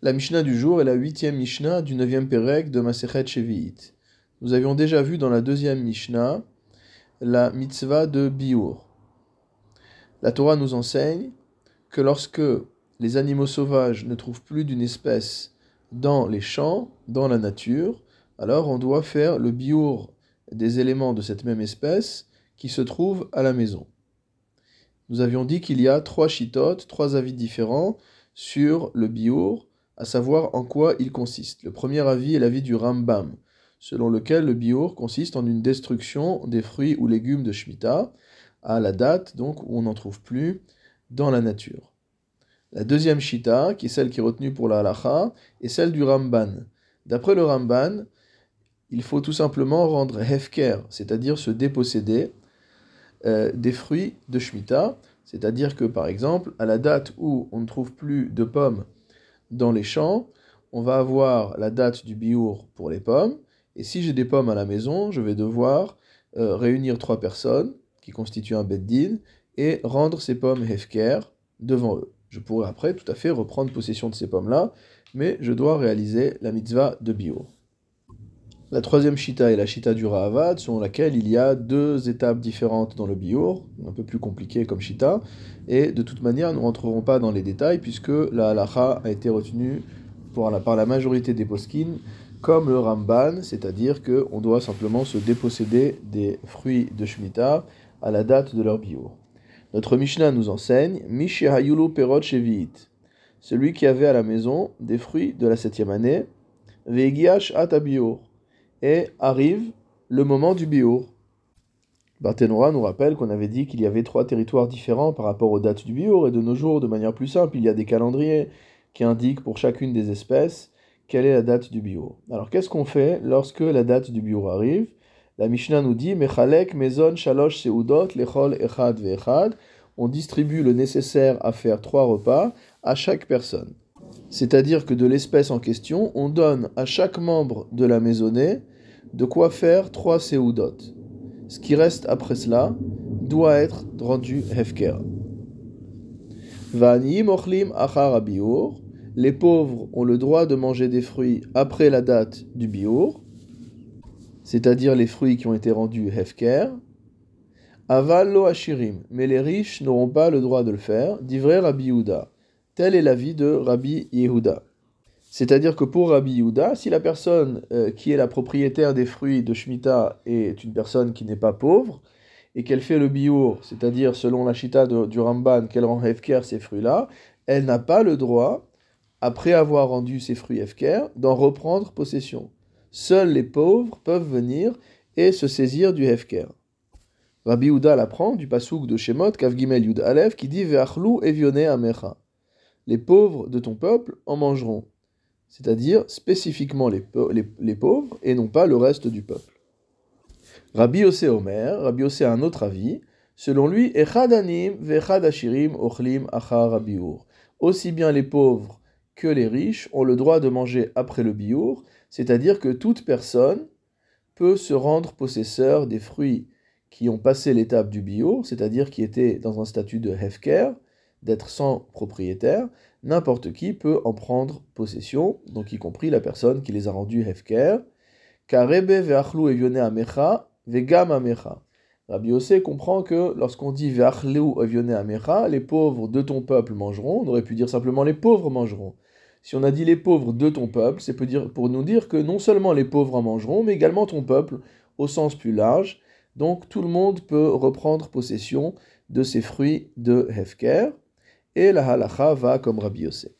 La Mishnah du jour est la huitième Mishnah du neuvième Pérec de Masechet Shevi'it. Nous avions déjà vu dans la deuxième Mishnah la mitzvah de Biur. La Torah nous enseigne que lorsque les animaux sauvages ne trouvent plus d'une espèce dans les champs, dans la nature, alors on doit faire le Biur des éléments de cette même espèce qui se trouvent à la maison. Nous avions dit qu'il y a trois chitotes, trois avis différents sur le Biur à savoir en quoi il consiste. Le premier avis est l'avis du Rambam, selon lequel le biur consiste en une destruction des fruits ou légumes de Shemitah, à la date donc où on n'en trouve plus dans la nature. La deuxième shita, qui est celle qui est retenue pour la halacha, est celle du Ramban. D'après le Ramban, il faut tout simplement rendre hefker, c'est-à-dire se déposséder euh, des fruits de Shemitah, c'est-à-dire que par exemple, à la date où on ne trouve plus de pommes dans les champs, on va avoir la date du biour pour les pommes. Et si j'ai des pommes à la maison, je vais devoir euh, réunir trois personnes qui constituent un beddin et rendre ces pommes hefker devant eux. Je pourrais après tout à fait reprendre possession de ces pommes-là, mais je dois réaliser la mitzvah de biour. La troisième shita est la shita du Rahavad, selon laquelle il y a deux étapes différentes dans le biour, un peu plus compliqué comme shita, et de toute manière, nous ne rentrerons pas dans les détails puisque la halacha a été retenue par la majorité des poskim comme le Ramban, c'est-à-dire qu'on doit simplement se déposséder des fruits de Shemitah à la date de leur biour. Notre Mishnah nous enseigne Hayulu Perot Shevi'it, celui qui avait à la maison des fruits de la septième année, Vegiash Atabiour et arrive le moment du biour. Barthénora nous rappelle qu'on avait dit qu'il y avait trois territoires différents par rapport aux dates du biour, et de nos jours, de manière plus simple, il y a des calendriers qui indiquent pour chacune des espèces quelle est la date du biour. Alors qu'est-ce qu'on fait lorsque la date du biour arrive? La Mishnah nous dit Mechalek mezon shalosh seudot lechol echad ve'echad. On distribue le nécessaire à faire trois repas à chaque personne. C'est-à-dire que de l'espèce en question, on donne à chaque membre de la maisonnée de quoi faire trois séoudot. Ce qui reste après cela doit être rendu hefker. achar Les pauvres ont le droit de manger des fruits après la date du biour, c'est-à-dire les fruits qui ont été rendus hefker. Aval lo mais les riches n'auront pas le droit de le faire, d'ivrer Rabbi Tel est l'avis de Rabbi Yehuda. C'est-à-dire que pour Rabbi Yehuda, si la personne euh, qui est la propriétaire des fruits de Shemitah est une personne qui n'est pas pauvre, et qu'elle fait le biour, c'est-à-dire selon la Shita du Ramban, qu'elle rend Hefker ces fruits-là, elle n'a pas le droit, après avoir rendu ces fruits Hefker, d'en reprendre possession. Seuls les pauvres peuvent venir et se saisir du Hefker. Rabbi Yehuda l'apprend du pasouk de Shemot, Kavgimel Yud Aleph, qui dit Ve'achlu evione amecha les pauvres de ton peuple en mangeront. C'est-à-dire spécifiquement les, pauvres et non pas le reste du peuple. Rabbi Yosef Omer, Rabbi Yosef a un autre avis. Selon lui, Echadanim vechadashirim ochlim achar Aussi bien les pauvres que les riches ont le droit de manger après le biour, c'est-à-dire que toute personne peut se rendre possesseur des fruits qui ont passé l'étape du biour, c'est-à-dire qui étaient dans un statut de hefker, d'être sans propriétaire, n'importe qui peut en prendre possession, donc y compris la personne qui les a rendus hefker. Karebe ve'achlu evione amecha vegam amecha. Rabbi Yossé comprend que lorsqu'on dit ve'achlu evione amecha, les pauvres de ton peuple mangeront, on aurait pu dire simplement les pauvres mangeront. Si on a dit les pauvres de ton peuple, c'est pour nous dire que non seulement les pauvres en mangeront, mais également ton peuple au sens plus large. Donc tout le monde peut reprendre possession de ces fruits de Hefker et la halacha va comme Rabbi Yosef.